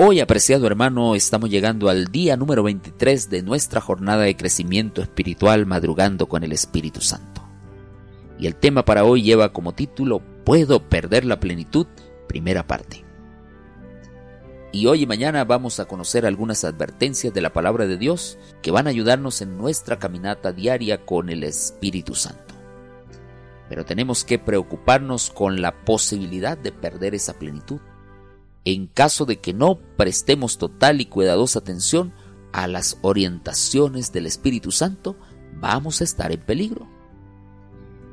Hoy, apreciado hermano, estamos llegando al día número 23 de nuestra jornada de crecimiento espiritual madrugando con el Espíritu Santo. Y el tema para hoy lleva como título ¿Puedo perder la plenitud? Primera parte. Y hoy y mañana vamos a conocer algunas advertencias de la palabra de Dios que van a ayudarnos en nuestra caminata diaria con el Espíritu Santo. Pero tenemos que preocuparnos con la posibilidad de perder esa plenitud en caso de que no prestemos total y cuidadosa atención a las orientaciones del Espíritu Santo, vamos a estar en peligro.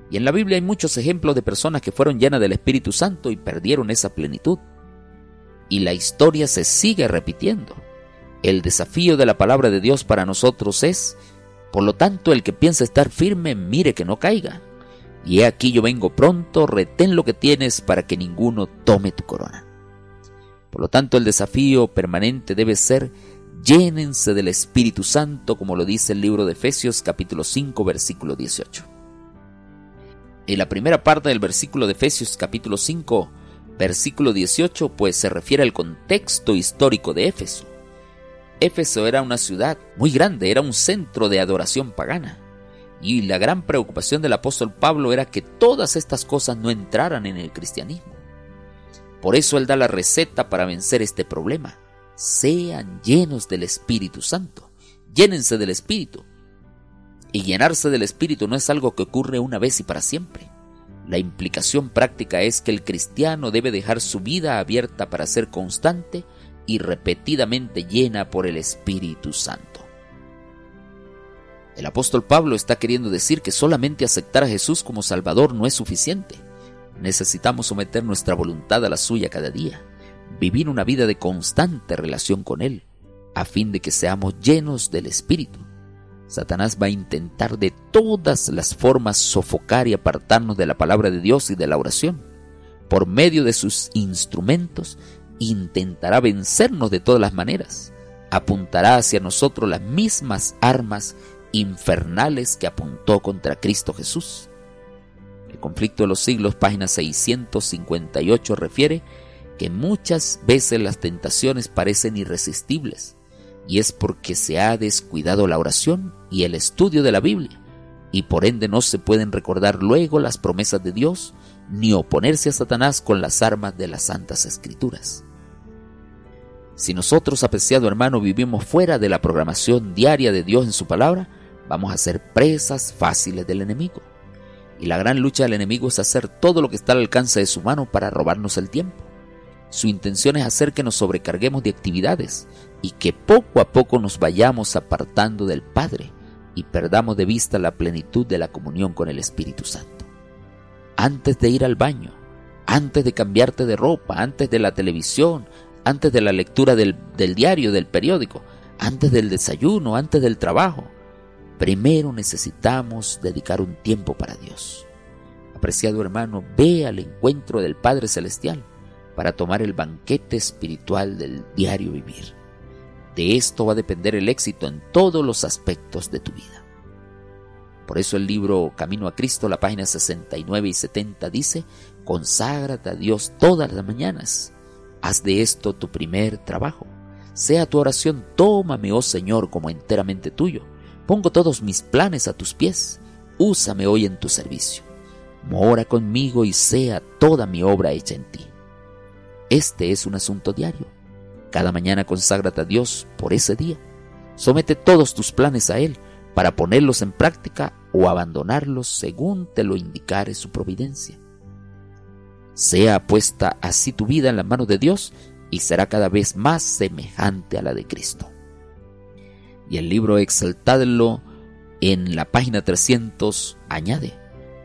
Y en la Biblia hay muchos ejemplos de personas que fueron llenas del Espíritu Santo y perdieron esa plenitud. Y la historia se sigue repitiendo. El desafío de la palabra de Dios para nosotros es, por lo tanto, el que piensa estar firme, mire que no caiga. Y he aquí yo vengo pronto, retén lo que tienes para que ninguno tome tu corona. Por lo tanto, el desafío permanente debe ser llénense del Espíritu Santo, como lo dice el libro de Efesios capítulo 5, versículo 18. En la primera parte del versículo de Efesios capítulo 5, versículo 18, pues se refiere al contexto histórico de Éfeso. Éfeso era una ciudad muy grande, era un centro de adoración pagana. Y la gran preocupación del apóstol Pablo era que todas estas cosas no entraran en el cristianismo. Por eso Él da la receta para vencer este problema. Sean llenos del Espíritu Santo. Llénense del Espíritu. Y llenarse del Espíritu no es algo que ocurre una vez y para siempre. La implicación práctica es que el cristiano debe dejar su vida abierta para ser constante y repetidamente llena por el Espíritu Santo. El apóstol Pablo está queriendo decir que solamente aceptar a Jesús como Salvador no es suficiente. Necesitamos someter nuestra voluntad a la suya cada día, vivir una vida de constante relación con Él, a fin de que seamos llenos del Espíritu. Satanás va a intentar de todas las formas sofocar y apartarnos de la palabra de Dios y de la oración. Por medio de sus instrumentos, intentará vencernos de todas las maneras. Apuntará hacia nosotros las mismas armas infernales que apuntó contra Cristo Jesús. El conflicto de los siglos, página 658, refiere que muchas veces las tentaciones parecen irresistibles, y es porque se ha descuidado la oración y el estudio de la Biblia, y por ende no se pueden recordar luego las promesas de Dios, ni oponerse a Satanás con las armas de las Santas Escrituras. Si nosotros, apreciado hermano, vivimos fuera de la programación diaria de Dios en su palabra, vamos a ser presas fáciles del enemigo. Y la gran lucha del enemigo es hacer todo lo que está al alcance de su mano para robarnos el tiempo. Su intención es hacer que nos sobrecarguemos de actividades y que poco a poco nos vayamos apartando del Padre y perdamos de vista la plenitud de la comunión con el Espíritu Santo. Antes de ir al baño, antes de cambiarte de ropa, antes de la televisión, antes de la lectura del, diario, del periódico, antes del desayuno, antes del trabajo, primero necesitamos dedicar un tiempo para Dios. Apreciado hermano, ve al encuentro del Padre Celestial para tomar el banquete espiritual del diario vivir. De esto va a depender el éxito en todos los aspectos de tu vida. Por eso el libro Camino a Cristo, la página 69 y 70 dice, conságrate a Dios todas las mañanas. Haz de esto tu primer trabajo. Sea tu oración, tómame, oh Señor, como enteramente tuyo Pongo todos mis planes a tus pies. Úsame hoy en tu servicio. Mora conmigo y sea toda mi obra hecha en ti. Este es un asunto diario. Cada mañana conságrate a Dios por ese día. Somete todos tus planes a Él para ponerlos en práctica o abandonarlos según te lo indicare su providencia. Sea puesta así tu vida en la mano de Dios y será cada vez más semejante a la de Cristo. Y el libro Exaltadlo en la página 300 añade,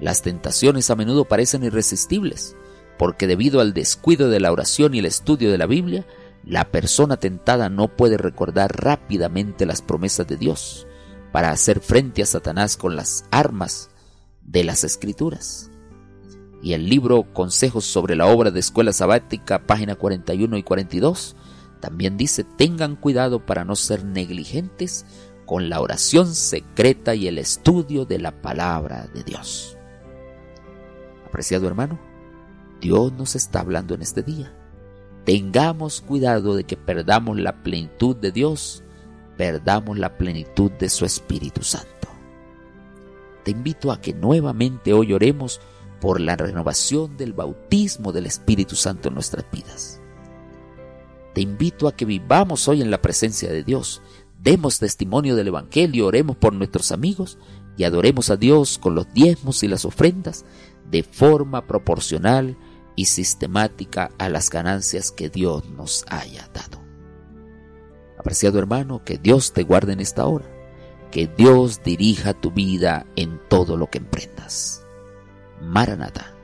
las tentaciones a menudo parecen irresistibles, porque debido al descuido de la oración y el estudio de la Biblia, la persona tentada no puede recordar rápidamente las promesas de Dios para hacer frente a Satanás con las armas de las Escrituras. Y el libro Consejos sobre la obra de escuela sabática, página 41 y 42, también dice, tengan cuidado para no ser negligentes con la oración secreta y el estudio de la palabra de Dios. Apreciado hermano, Dios nos está hablando en este día. tengamos cuidado de que perdamos la plenitud de Dios, perdamos la plenitud de su Espíritu Santo. Te invito a que nuevamente hoy oremos por la renovación del bautismo del Espíritu Santo en nuestras vidas. Invito a que vivamos hoy en la presencia de Dios, demos testimonio del Evangelio, oremos por nuestros amigos y adoremos a Dios con los diezmos y las ofrendas de forma proporcional y sistemática a las ganancias que Dios nos haya dado. Apreciado hermano, que Dios te guarde en esta hora, que Dios dirija tu vida en todo lo que emprendas. Maranata.